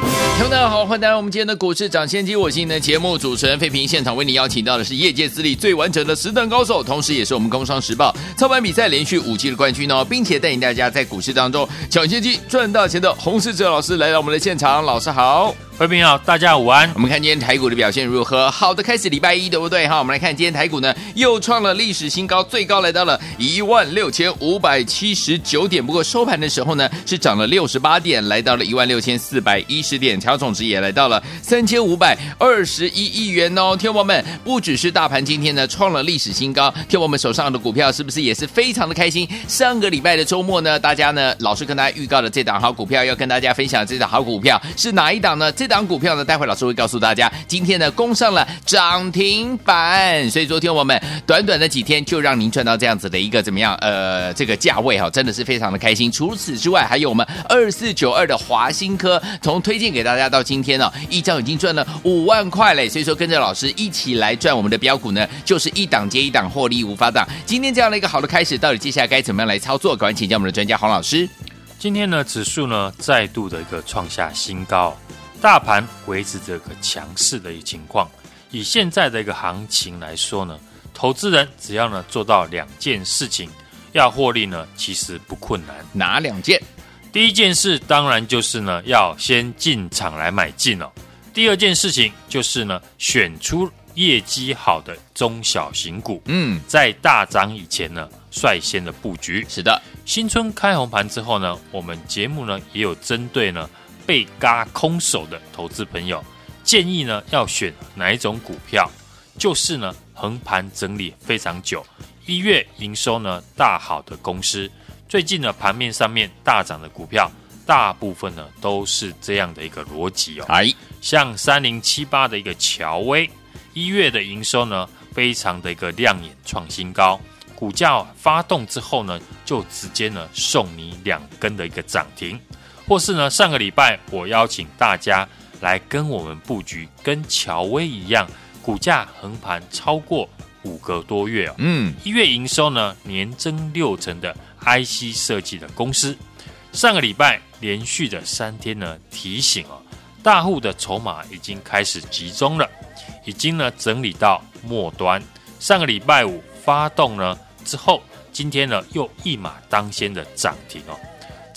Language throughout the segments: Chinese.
听众大家好，欢迎来到我们今天的股市抢先机。我是您的节目主持人费平，现场为你邀请到的是业界资历最完整的实战高手，同时也是我们工商时报操盘比赛连续五季的冠军哦，并且带领大家在股市当中抢先机赚大钱的洪世哲老师来到我们的现场。老师好。各位朋友，大家午安。我们看今天台股的表现如何？好的，开始礼拜一，对不对？哈，我们来看今天台股呢，又创了历史新高，最高来到了一万六千五百七十九点。不过收盘的时候呢，是涨了六十八点，来到了一万六千四百一十点，成交总值也来到了三千五百二十一亿元哦。听友们，不只是大盘今天呢创了历史新高，听我们手上的股票是不是也是非常的开心？上个礼拜的周末呢，大家呢老师跟大家预告的这档好股票，要跟大家分享这档好股票是哪一档呢？这档股票呢，待会老师会告诉大家，今天呢攻上了涨停板，所以昨天我们短短的几天就让您赚到这样子的一个怎么样？呃，这个价位哈，真的是非常的开心。除此之外，还有我们二四九二的华新科，从推荐给大家到今天呢，一张已经赚了五万块嘞。所以说，跟着老师一起来赚我们的标股呢，就是一档接一档，获利无法挡。今天这样的一个好的开始，到底接下来该怎么样来操作？赶快请教我们的专家黄老师。今天呢，指数呢再度的一个创下新高。大盘维持这个强势的一个情况，以现在的一个行情来说呢，投资人只要呢做到两件事情，要获利呢其实不困难。哪两件？第一件事当然就是呢要先进场来买进哦。第二件事情就是呢选出业绩好的中小型股，嗯，在大涨以前呢率先的布局。是的，新春开红盘之后呢，我们节目呢也有针对呢。被嘎空手的投资朋友，建议呢要选哪一种股票？就是呢横盘整理非常久，一月营收呢大好的公司，最近呢盘面上面大涨的股票，大部分呢都是这样的一个逻辑哦。哎，像三零七八的一个乔威，一月的营收呢非常的一个亮眼，创新高，股价发动之后呢，就直接呢送你两根的一个涨停。或是呢，上个礼拜我邀请大家来跟我们布局，跟乔威一样，股价横盘超过五个多月哦。嗯，一月营收呢年增六成的 IC 设计的公司，上个礼拜连续的三天呢提醒哦，大户的筹码已经开始集中了，已经呢整理到末端。上个礼拜五发动呢之后，今天呢又一马当先的涨停哦。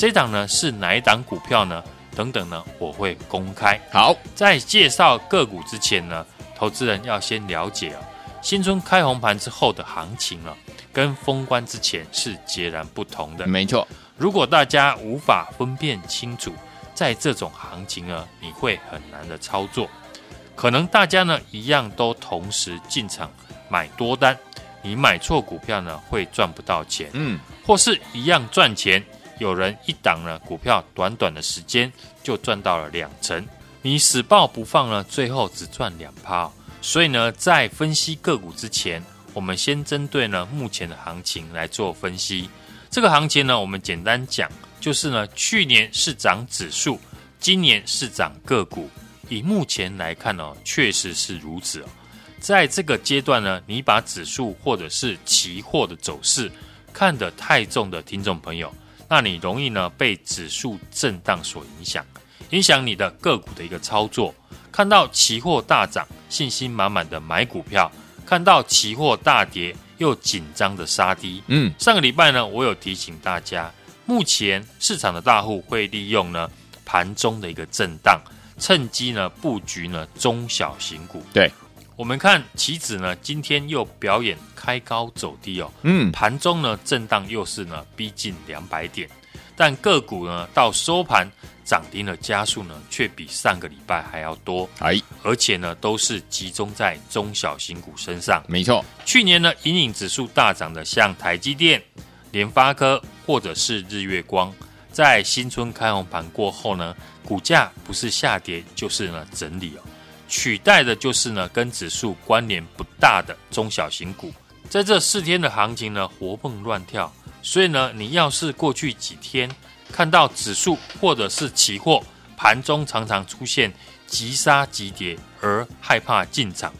这档呢是哪一档股票呢？等等呢，我会公开。好，在介绍个股之前呢，投资人要先了解啊，新春开红盘之后的行情啊，跟封关之前是截然不同的。没错，如果大家无法分辨清楚，在这种行情呢，你会很难的操作。可能大家呢一样都同时进场买多单，你买错股票呢会赚不到钱。嗯，或是一样赚钱。有人一档呢，股票短短的时间就赚到了两成，你死抱不放呢，最后只赚两趴。所以呢，在分析个股之前，我们先针对呢目前的行情来做分析。这个行情呢，我们简单讲，就是呢去年是涨指数，今年是涨个股。以目前来看呢，确实是如此。在这个阶段呢，你把指数或者是期货的走势看得太重的听众朋友。那你容易呢被指数震荡所影响，影响你的个股的一个操作。看到期货大涨，信心满满的买股票；看到期货大跌，又紧张的杀低。嗯，上个礼拜呢，我有提醒大家，目前市场的大户会利用呢盘中的一个震荡，趁机呢布局呢中小型股。对。我们看期指呢，今天又表演开高走低哦。嗯，盘中呢震荡又是呢逼近两百点，但个股呢到收盘涨停的加速呢却比上个礼拜还要多。哎，而且呢都是集中在中小型股身上。没错，去年呢引领指数大涨的像台积电、联发科或者是日月光，在新春开红盘过后呢，股价不是下跌就是呢整理哦。取代的就是呢，跟指数关联不大的中小型股，在这四天的行情呢，活蹦乱跳，所以呢，你要是过去几天看到指数或者是期货盘中常常出现急杀急跌而害怕进场，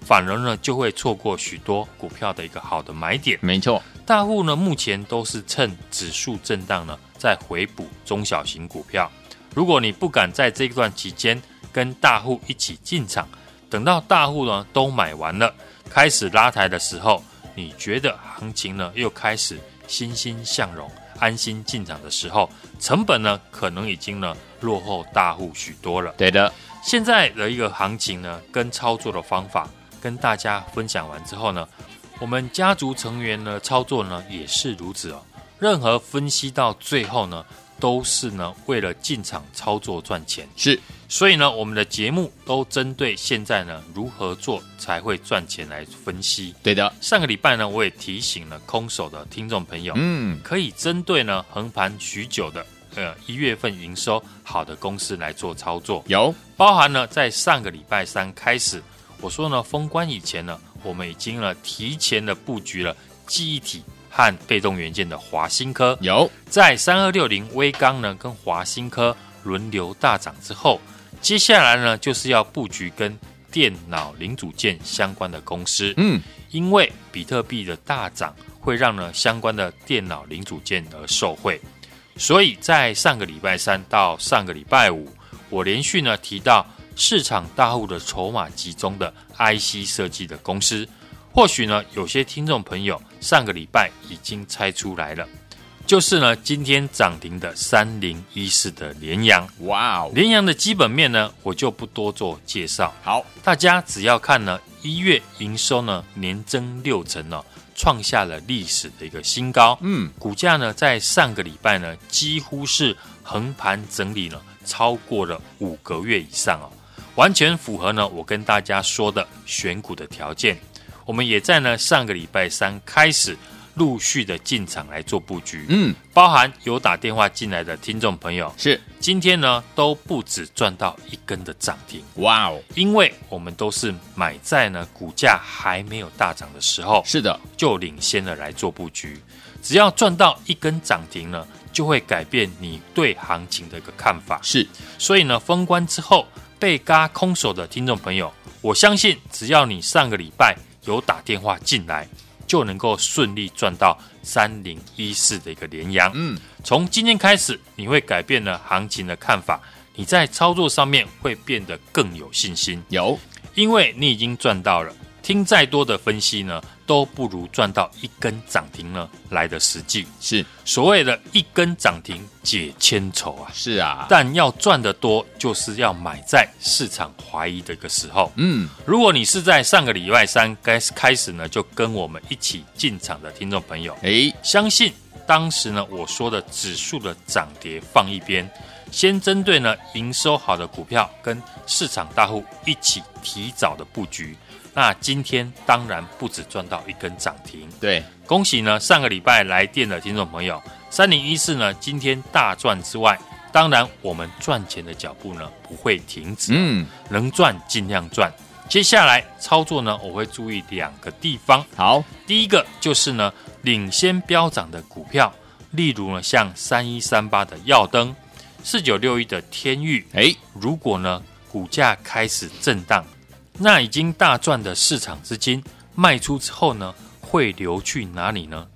反而呢就会错过许多股票的一个好的买点。没错，大户呢目前都是趁指数震荡呢在回补中小型股票。如果你不敢在这段期间跟大户一起进场，等到大户呢都买完了，开始拉抬的时候，你觉得行情呢又开始欣欣向荣、安心进场的时候，成本呢可能已经呢落后大户许多了。对的，现在的一个行情呢跟操作的方法跟大家分享完之后呢，我们家族成员呢操作呢也是如此哦。任何分析到最后呢。都是呢，为了进场操作赚钱，是，所以呢，我们的节目都针对现在呢如何做才会赚钱来分析。对的，上个礼拜呢，我也提醒了空手的听众朋友，嗯，可以针对呢横盘许久的呃一月份营收好的公司来做操作。有，包含呢在上个礼拜三开始，我说呢封关以前呢，我们已经呢提前的布局了记忆体。和被动元件的华新科有在三二六零微刚呢，跟华新科轮流大涨之后，接下来呢就是要布局跟电脑零组件相关的公司。嗯，因为比特币的大涨会让呢相关的电脑零组件而受惠，所以在上个礼拜三到上个礼拜五，我连续呢提到市场大户的筹码集中的 IC 设计的公司。或许呢，有些听众朋友上个礼拜已经猜出来了，就是呢，今天涨停的三零一四的联阳。哇哦，联阳的基本面呢，我就不多做介绍。好，大家只要看呢，一月营收呢年增六成呢，创下了历史的一个新高。嗯，股价呢在上个礼拜呢几乎是横盘整理了超过了五个月以上哦，完全符合呢我跟大家说的选股的条件。我们也在呢上个礼拜三开始陆续的进场来做布局，嗯，包含有打电话进来的听众朋友，是。今天呢都不止赚到一根的涨停，哇哦，因为我们都是买在呢股价还没有大涨的时候，是的，就领先的来做布局，只要赚到一根涨停呢，就会改变你对行情的一个看法，是，所以呢封关之后被嘎空手的听众朋友，我相信只要你上个礼拜。有打电话进来，就能够顺利赚到三零一四的一个连阳。嗯，从今天开始，你会改变了行情的看法，你在操作上面会变得更有信心。有，因为你已经赚到了。听再多的分析呢，都不如赚到一根涨停呢来的实际。是所谓的一根涨停解千愁啊。是啊，但要赚得多，就是要买在市场怀疑的一个时候。嗯，如果你是在上个礼拜三开开始呢，就跟我们一起进场的听众朋友，诶，相信当时呢我说的指数的涨跌放一边，先针对呢营收好的股票跟市场大户一起提早的布局。那今天当然不止赚到一根涨停，对，恭喜呢！上个礼拜来电的听众朋友，三零一四呢，今天大赚之外，当然我们赚钱的脚步呢不会停止，嗯，能赚尽量赚。接下来操作呢，我会注意两个地方。好，第一个就是呢，领先飙涨的股票，例如呢，像三一三八的耀登，四九六一的天域，诶，如果呢股价开始震荡。那已经大赚的市场资金卖出之后呢，会流去哪里呢？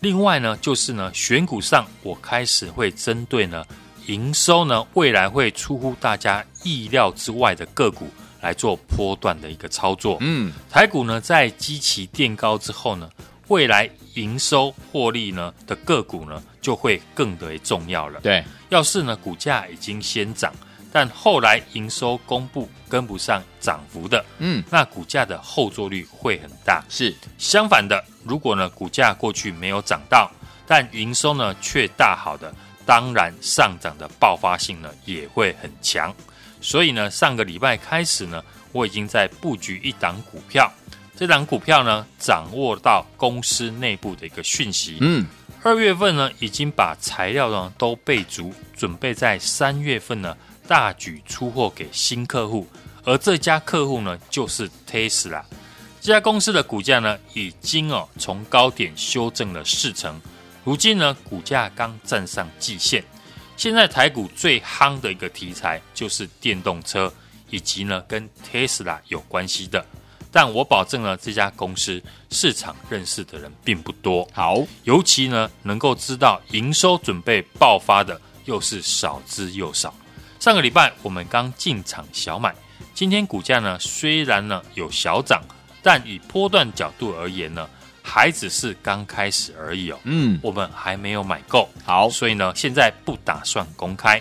另外呢，就是呢，选股上我开始会针对呢营收呢未来会出乎大家意料之外的个股来做波段的一个操作。嗯，台股呢在基期垫高之后呢，未来营收获利呢的个股呢就会更为重要了。对，要是呢股价已经先涨。但后来营收公布跟不上涨幅的，嗯，那股价的后坐率会很大。是相反的，如果呢股价过去没有涨到，但营收呢却大好的，当然上涨的爆发性呢也会很强。所以呢，上个礼拜开始呢，我已经在布局一档股票，这档股票呢掌握到公司内部的一个讯息。嗯，二月份呢已经把材料呢都备足，准备在三月份呢。大举出货给新客户，而这家客户呢，就是 Tesla。这家公司的股价呢，已经哦从高点修正了四成，如今呢股价刚站上季线。现在台股最夯的一个题材就是电动车，以及呢跟 Tesla 有关系的。但我保证呢，这家公司市场认识的人并不多。好，尤其呢能够知道营收准备爆发的，又是少之又少。上个礼拜我们刚进场小买，今天股价呢虽然呢有小涨。但以波段角度而言呢，还只是刚开始而已哦。嗯，我们还没有买够，好，所以呢，现在不打算公开。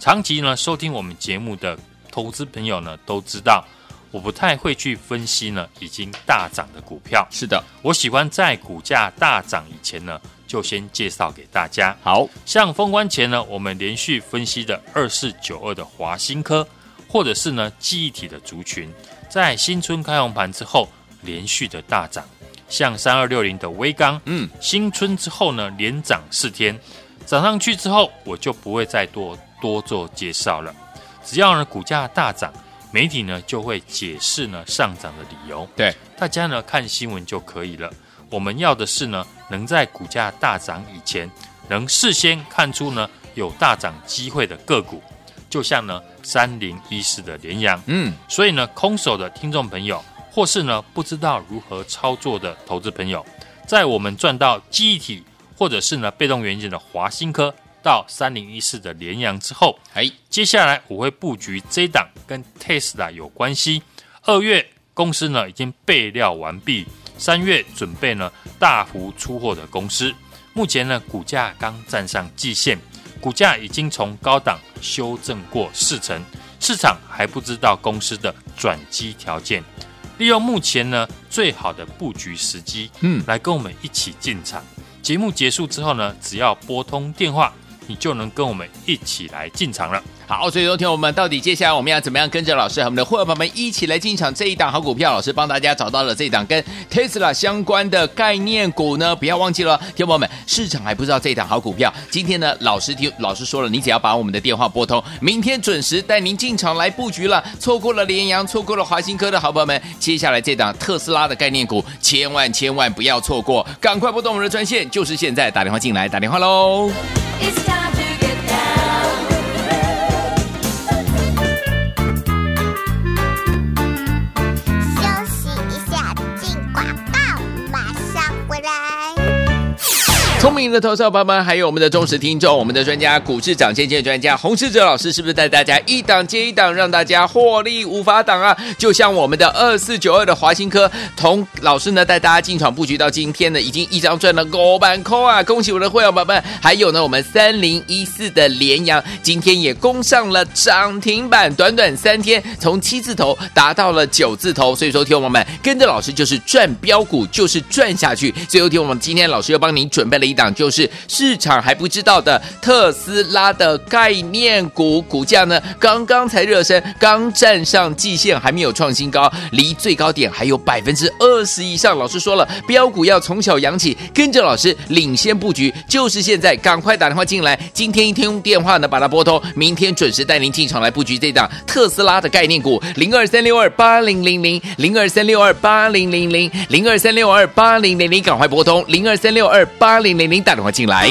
长期呢收听我们节目的投资朋友呢都知道，我不太会去分析呢已经大涨的股票。是的，我喜欢在股价大涨以前呢，就先介绍给大家。好像封关前呢，我们连续分析的二四九二的华新科，或者是呢记忆体的族群，在新春开红盘之后。连续的大涨，像三二六零的威刚，嗯，新春之后呢，连涨四天，涨上去之后，我就不会再多多做介绍了。只要呢股价大涨，媒体呢就会解释呢上涨的理由，对，大家呢看新闻就可以了。我们要的是呢，能在股价大涨以前，能事先看出呢有大涨机会的个股，就像呢三零一四的联阳，嗯，所以呢空手的听众朋友。或是呢，不知道如何操作的投资朋友，在我们赚到记忆体或者是呢被动元件的华新科到三零一四的联阳之后，哎，接下来我会布局这档跟 Tesla 有关系。二月公司呢已经备料完毕，三月准备呢大幅出货的公司，目前呢股价刚站上季线，股价已经从高档修正过四成，市场还不知道公司的转机条件。利用目前呢最好的布局时机，嗯，来跟我们一起进场。节目结束之后呢，只要拨通电话，你就能跟我们一起来进场了。好，所以昨天我们到底接下来我们要怎么样跟着老师和我们的伙伴们一起来进场这一档好股票？老师帮大家找到了这一档跟 Tesla 相关的概念股呢，不要忘记了，听众们，市场还不知道这一档好股票。今天呢，老师听老师说了，你只要把我们的电话拨通，明天准时带您进场来布局了。错过了联阳，错过了华新科的好朋友们，接下来这档特斯拉的概念股，千万千万不要错过，赶快拨动我们的专线，就是现在打电话进来，打电话喽。聪明的投资伙伴们，还有我们的忠实听众，我们的专家股市涨跌见专家洪世哲老师，是不是带大家一档接一档，让大家获利无法挡啊？就像我们的二四九二的华新科，同老师呢带大家进场布局到今天呢，已经一张赚了五万块啊！恭喜我的会员宝宝们，还有呢，我们三零一四的联阳，今天也攻上了涨停板，短短三天从七字头达到了九字头，所以说，听我们跟着老师就是赚标股，就是赚下去。最后，听我们今天老师又帮您准备了。一档就是市场还不知道的特斯拉的概念股，股价呢刚刚才热身，刚站上季线，还没有创新高，离最高点还有百分之二十以上。老师说了，标股要从小养起，跟着老师领先布局，就是现在，赶快打电话进来。今天一天用电话呢把它拨通，明天准时带您进场来布局这档特斯拉的概念股，零二三六二八零零零，零二三六二八零零零，零二三六二八零零零，赶快拨通零二三六二八零。零零打电话进来。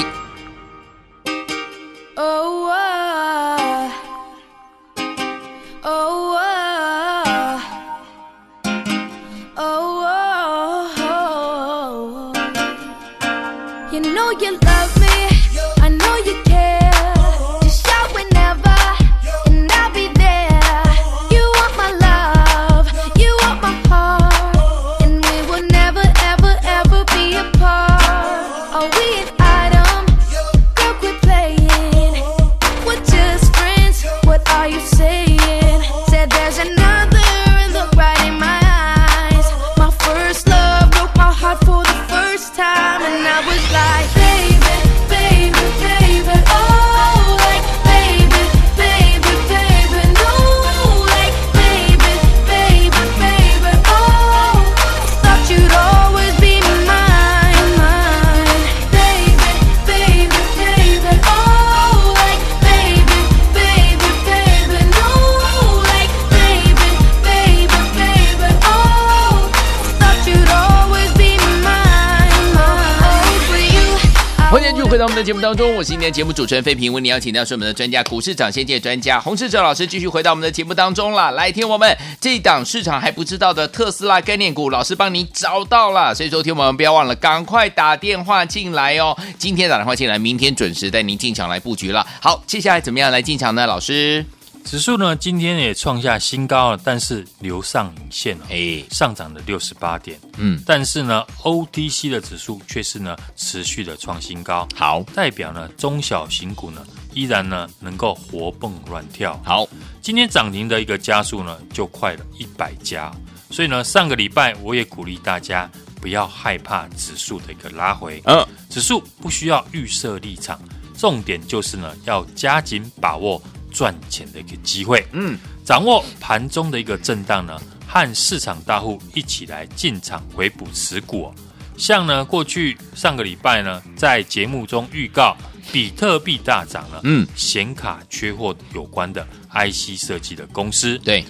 节目当中，我是今天节目主持人费平，为您邀请到是我们的专家股市长先界专家洪世哲老师，继续回到我们的节目当中了。来听我们这一档市场还不知道的特斯拉概念股，老师帮你找到了，所以说听我们不要忘了，赶快打电话进来哦。今天打电话进来，明天准时带您进场来布局了。好，接下来怎么样来进场呢？老师？指数呢，今天也创下新高了，但是留上影线哦，哎，上涨了六十八点，嗯，但是呢，OTC 的指数却是呢持续的创新高，好，代表呢中小型股呢依然呢能够活蹦乱跳，好，今天涨停的一个加速呢就快了一百家，所以呢上个礼拜我也鼓励大家不要害怕指数的一个拉回，嗯，指数不需要预设立场，重点就是呢要加紧把握。赚钱的一个机会，嗯，掌握盘中的一个震荡呢，和市场大户一起来进场回补持股哦。像呢，过去上个礼拜呢，在节目中预告比特币大涨了，嗯，显卡缺货有关的 IC 设计的公司，对，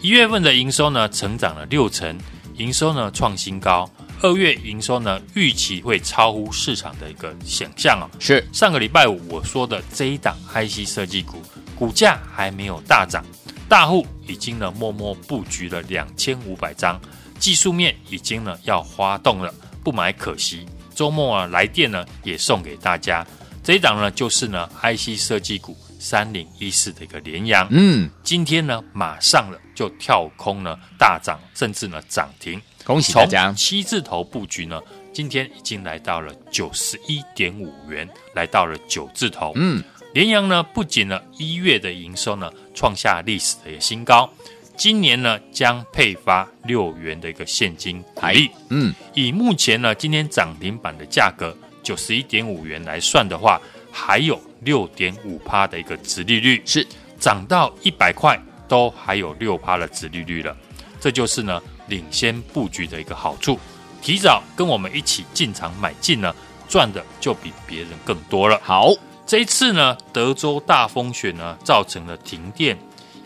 一月份的营收呢，成长了六成，营收呢创新高，二月营收呢预期会超乎市场的一个想象哦。是上个礼拜五我说的这一档 IC 设计股。股价还没有大涨，大户已经呢默默布局了两千五百张，技术面已经呢要发动了，不买可惜。周末啊来电呢也送给大家，这一档呢就是呢 IC 设计股三零一四的一个连阳，嗯，今天呢马上了就跳空呢大涨，甚至呢涨停，恭喜大家！七字头布局呢，今天已经来到了九十一点五元，来到了九字头，嗯。联阳呢，不仅呢一月的营收呢创下历史的一个新高，今年呢将配发六元的一个现金股利。嗯，以目前呢今天涨停板的价格九十一点五元来算的话，还有六点五趴的一个值利率，是涨到一百块都还有六趴的值利率了。这就是呢领先布局的一个好处，提早跟我们一起进场买进呢，赚的就比别人更多了。好。这一次呢，德州大风雪呢，造成了停电，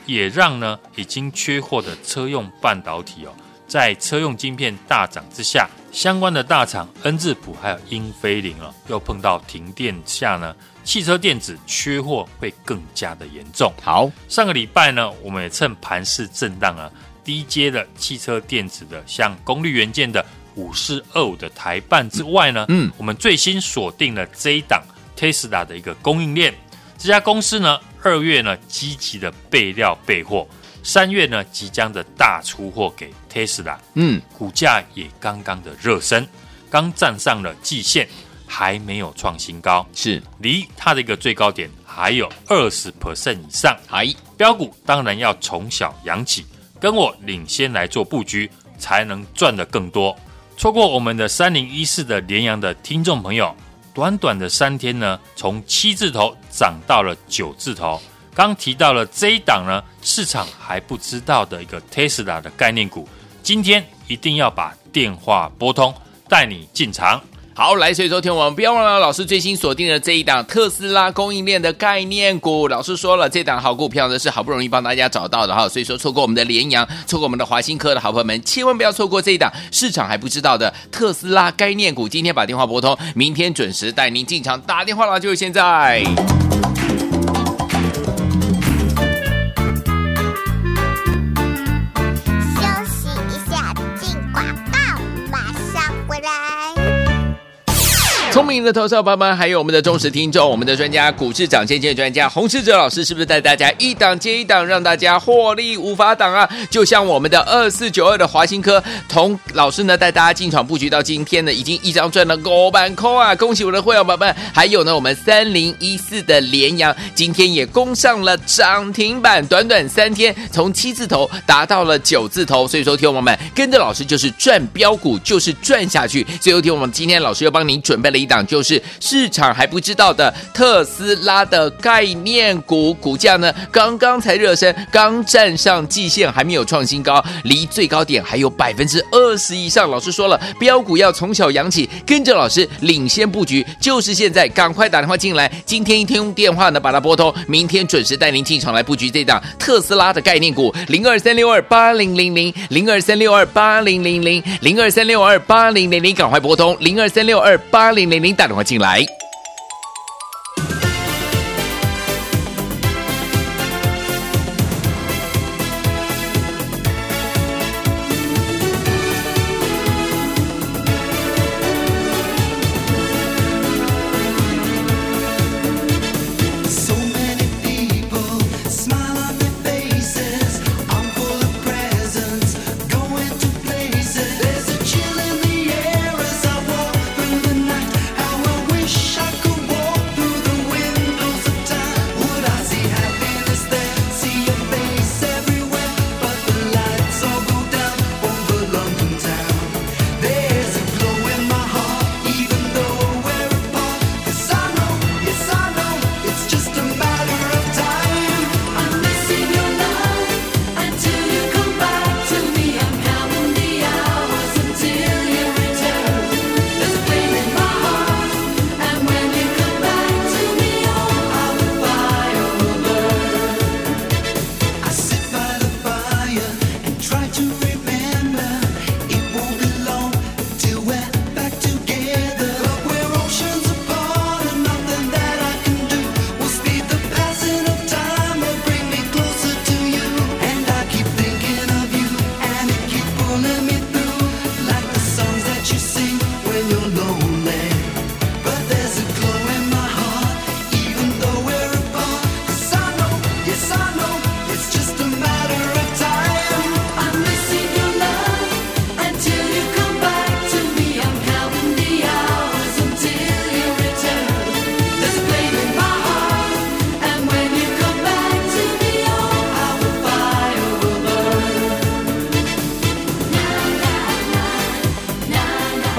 也让呢已经缺货的车用半导体哦，在车用晶片大涨之下，相关的大厂恩智浦还有英飞凌哦，又碰到停电下呢，汽车电子缺货会更加的严重。好，上个礼拜呢，我们也趁盘势震荡啊，低阶的汽车电子的，像功率元件的五四二五的台半之外呢，嗯，我们最新锁定了这一档。Tesla 的一个供应链，这家公司呢，二月呢积极的备料备货，三月呢即将的大出货给 Tesla，嗯，股价也刚刚的热身，刚站上了季线，还没有创新高，是。离它的一个最高点还有二十 percent 以上，哎。标股当然要从小养起，跟我领先来做布局，才能赚得更多。错过我们的三零一四的联阳的听众朋友。短短的三天呢，从七字头涨到了九字头。刚提到了这一档呢，市场还不知道的一个 Tesla 的概念股，今天一定要把电话拨通，带你进场。好，来，所以说听我们不要忘了老师最新锁定的这一档特斯拉供应链的概念股。老师说了，这档好股票呢是好不容易帮大家找到的哈，所以说错过我们的联阳，错过我们的华新科的好朋友们，千万不要错过这一档市场还不知道的特斯拉概念股。今天把电话拨通，明天准时带您进场，打电话了就是现在。明的投资者朋友们，还有我们的忠实听众，我们的专家股市涨先机专家洪世哲老师，是不是带大家一档接一档，让大家获利无法挡啊？就像我们的二四九二的华新科，同老师呢带大家进场布局到今天呢，已经一张赚了五万块啊！恭喜我的会员朋友们！还有呢，我们三零一四的联阳，今天也攻上了涨停板，短短三天从七字头达到了九字头，所以说，听我们跟着老师就是赚标股，就是赚下去。最后，听我们今天老师又帮您准备了。一档就是市场还不知道的特斯拉的概念股，股价呢刚刚才热身，刚站上季线，还没有创新高，离最高点还有百分之二十以上。老师说了，标股要从小养起，跟着老师领先布局，就是现在，赶快打电话进来。今天一天用电话呢，把它拨通，明天准时带您进场来布局这档特斯拉的概念股，零二三六二八零零零，零二三六二八零零零，零二三六二八零零零，赶快拨通，零二三六二八零。零零打电话进来。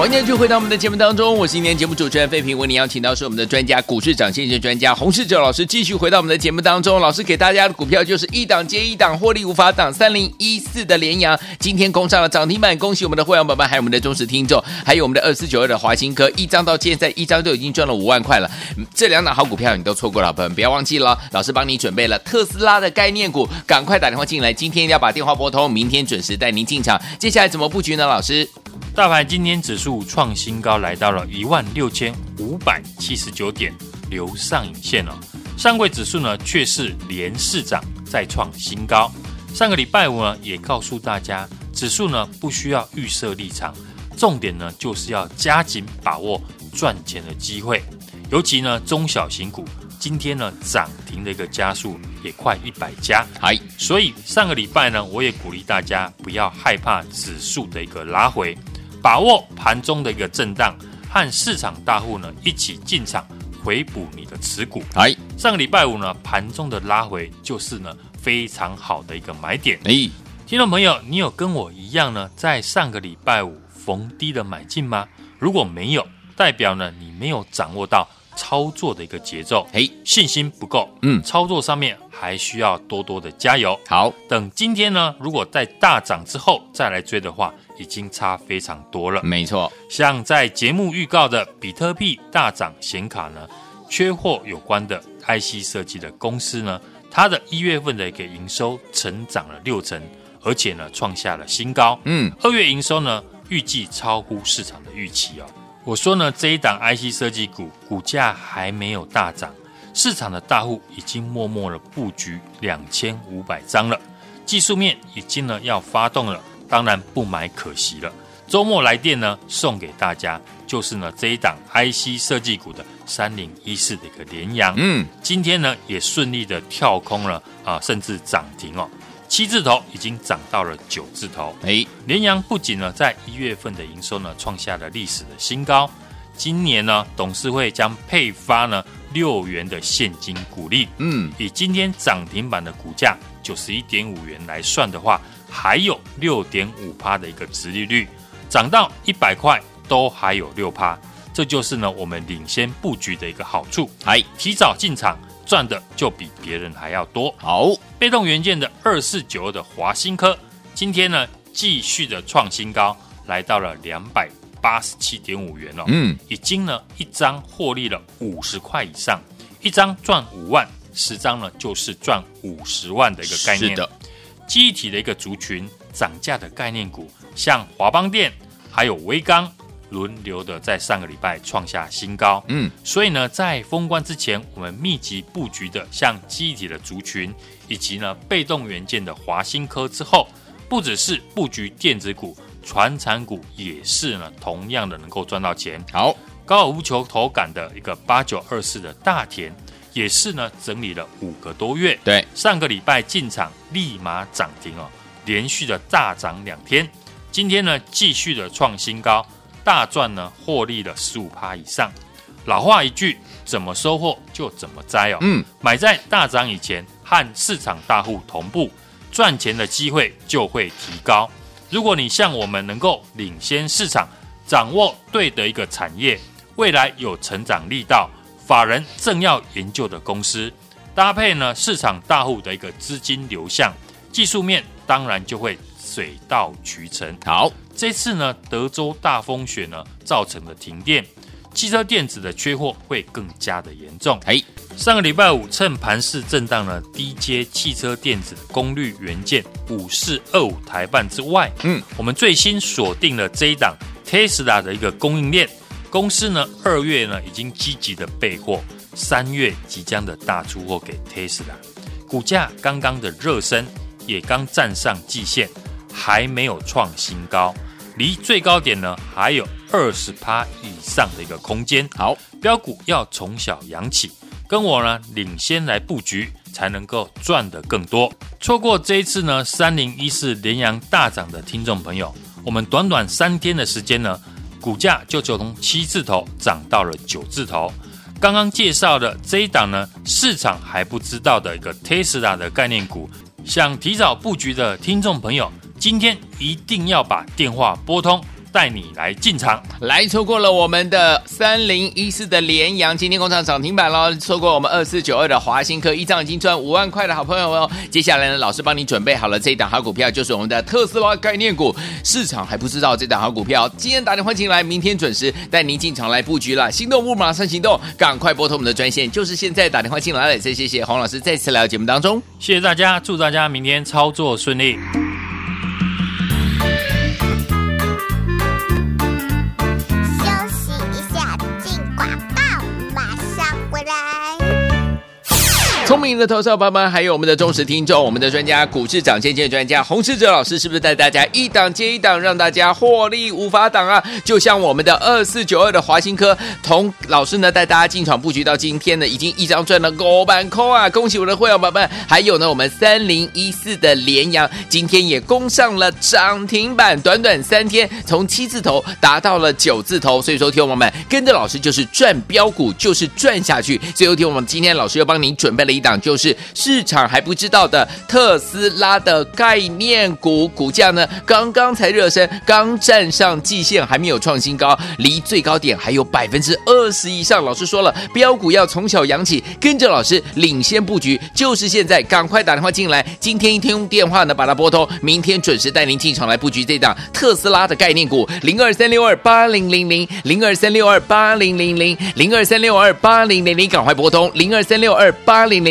欢迎继续回到我们的节目当中，我是今天节目主持人费平，为您邀请到是我们的专家股市涨先机专家洪世哲老师，继续回到我们的节目当中。老师给大家的股票就是一档接一档，获利无法挡。三零一四的联阳今天攻上了涨停板，恭喜我们的会员宝宝，还有我们的忠实听众，还有我们的二四九二的华新科，一张到现在一张就已经赚了五万块了。这两档好股票你都错过了，朋友们不要忘记了，老师帮你准备了特斯拉的概念股，赶快打电话进来，今天要把电话拨通，明天准时带您进场。接下来怎么布局呢？老师？大盘今天指数创新高，来到了一万六千五百七十九点，留上影线了。上柜指数呢却是连市涨，再创新高。上个礼拜五呢也告诉大家，指数呢不需要预设立场，重点呢就是要加紧把握赚钱的机会，尤其呢中小型股。今天呢，涨停的一个家数也快一百家，哎，所以上个礼拜呢，我也鼓励大家不要害怕指数的一个拉回，把握盘中的一个震荡，和市场大户呢一起进场回补你的持股。哎，上个礼拜五呢，盘中的拉回就是呢非常好的一个买点。哎，听众朋友，你有跟我一样呢，在上个礼拜五逢低的买进吗？如果没有，代表呢你没有掌握到。操作的一个节奏，嘿，信心不够，嗯，操作上面还需要多多的加油。好，等今天呢，如果在大涨之后再来追的话，已经差非常多了。没错，像在节目预告的比特币大涨显卡呢，缺货有关的 IC 设计的公司呢，它的一月份的一个营收成长了六成，而且呢创下了新高。嗯，二月营收呢预计超乎市场的预期哦。我说呢，这一档 IC 设计股股价还没有大涨，市场的大户已经默默的布局两千五百张了，技术面已经呢要发动了，当然不买可惜了。周末来电呢送给大家，就是呢这一档 IC 设计股的三零一四的一个联阳，嗯，今天呢也顺利的跳空了啊，甚至涨停哦。七字头已经涨到了九字头，哎，联阳不仅呢在一月份的营收呢创下了历史的新高，今年呢董事会将配发呢六元的现金股利，嗯，以今天涨停板的股价九十一点五元来算的话，还有六点五趴的一个殖利率，涨到一百块都还有六趴，这就是呢我们领先布局的一个好处，哎，提早进场。赚的就比别人还要多。好，被动元件的二四九二的华新科，今天呢继续的创新高，来到了两百八十七点五元哦。嗯，已经呢一张获利了五十块以上，一张赚五万，十张呢就是赚五十万的一个概念。是的，记忆体的一个族群涨价的概念股，像华邦电还有微刚。轮流的在上个礼拜创下新高，嗯，所以呢，在封关之前，我们密集布局的像记忆体的族群，以及呢被动元件的华新科之后，不只是布局电子股，传产股也是呢同样的能够赚到钱。好，高尔夫球投杆的一个八九二四的大田，也是呢整理了五个多月，对，上个礼拜进场立马涨停哦，连续的大涨两天，今天呢继续的创新高。大赚呢，获利了十五趴以上。老话一句，怎么收获就怎么摘哦。嗯，买在大涨以前，和市场大户同步，赚钱的机会就会提高。如果你像我们能够领先市场，掌握对的一个产业，未来有成长力道，法人正要研究的公司，搭配呢市场大户的一个资金流向，技术面当然就会水到渠成。好。这次呢，德州大风雪呢造成的停电，汽车电子的缺货会更加的严重。哎，上个礼拜五趁盘势震荡呢，低阶汽车电子的功率元件五四二五台半之外，嗯，我们最新锁定了这一档 Tesla 的一个供应链公司呢，二月呢已经积极的备货，三月即将的大出货给 Tesla，股价刚刚的热身，也刚站上季线。还没有创新高，离最高点呢还有二十趴以上的一个空间。好，标股要从小养起，跟我呢领先来布局，才能够赚得更多。错过这一次呢三零一四连阳大涨的听众朋友，我们短短三天的时间呢，股价就从七字头涨到了九字头。刚刚介绍的这一档呢，市场还不知道的一个 Tesla 的概念股，想提早布局的听众朋友。今天一定要把电话拨通，带你来进场。来，错过了我们的三零一四的联阳，今天工厂涨停板喽。错过我们二四九二的华新科，一张已经赚五万块的好朋友哦。接下来呢，老师帮你准备好了这一档好股票，就是我们的特斯拉概念股。市场还不知道这档好股票，今天打电话进来，明天准时带您进场来布局了。心动不马上行动，赶快拨通我们的专线，就是现在打电话进来了。再谢谢黄老师再次来到节目当中，谢谢大家，祝大家明天操作顺利。聪明的投资者朋友们，还有我们的忠实听众，我们的专家股市涨先机专家洪世哲老师，是不是带大家一档接一档，让大家获利无法挡啊？就像我们的二四九二的华新科，同老师呢带大家进场布局到今天呢，已经一张赚了五万块啊！恭喜我的会员朋友们！还有呢，我们三零一四的联阳，今天也攻上了涨停板，短短三天从七字头达到了九字头，所以说，听我们跟着老师就是赚标股，就是赚下去。最后，听我们今天老师又帮您准备了一。档就是市场还不知道的特斯拉的概念股，股价呢刚刚才热身，刚站上季线，还没有创新高，离最高点还有百分之二十以上。老师说了，标股要从小养起，跟着老师领先布局，就是现在，赶快打电话进来。今天一通电话呢，把它拨通，明天准时带您进场来布局这档特斯拉的概念股，零二三六二八零零零，零二三六二八零零零，零二三六二八零零零，赶快拨通，零二三六二八零零。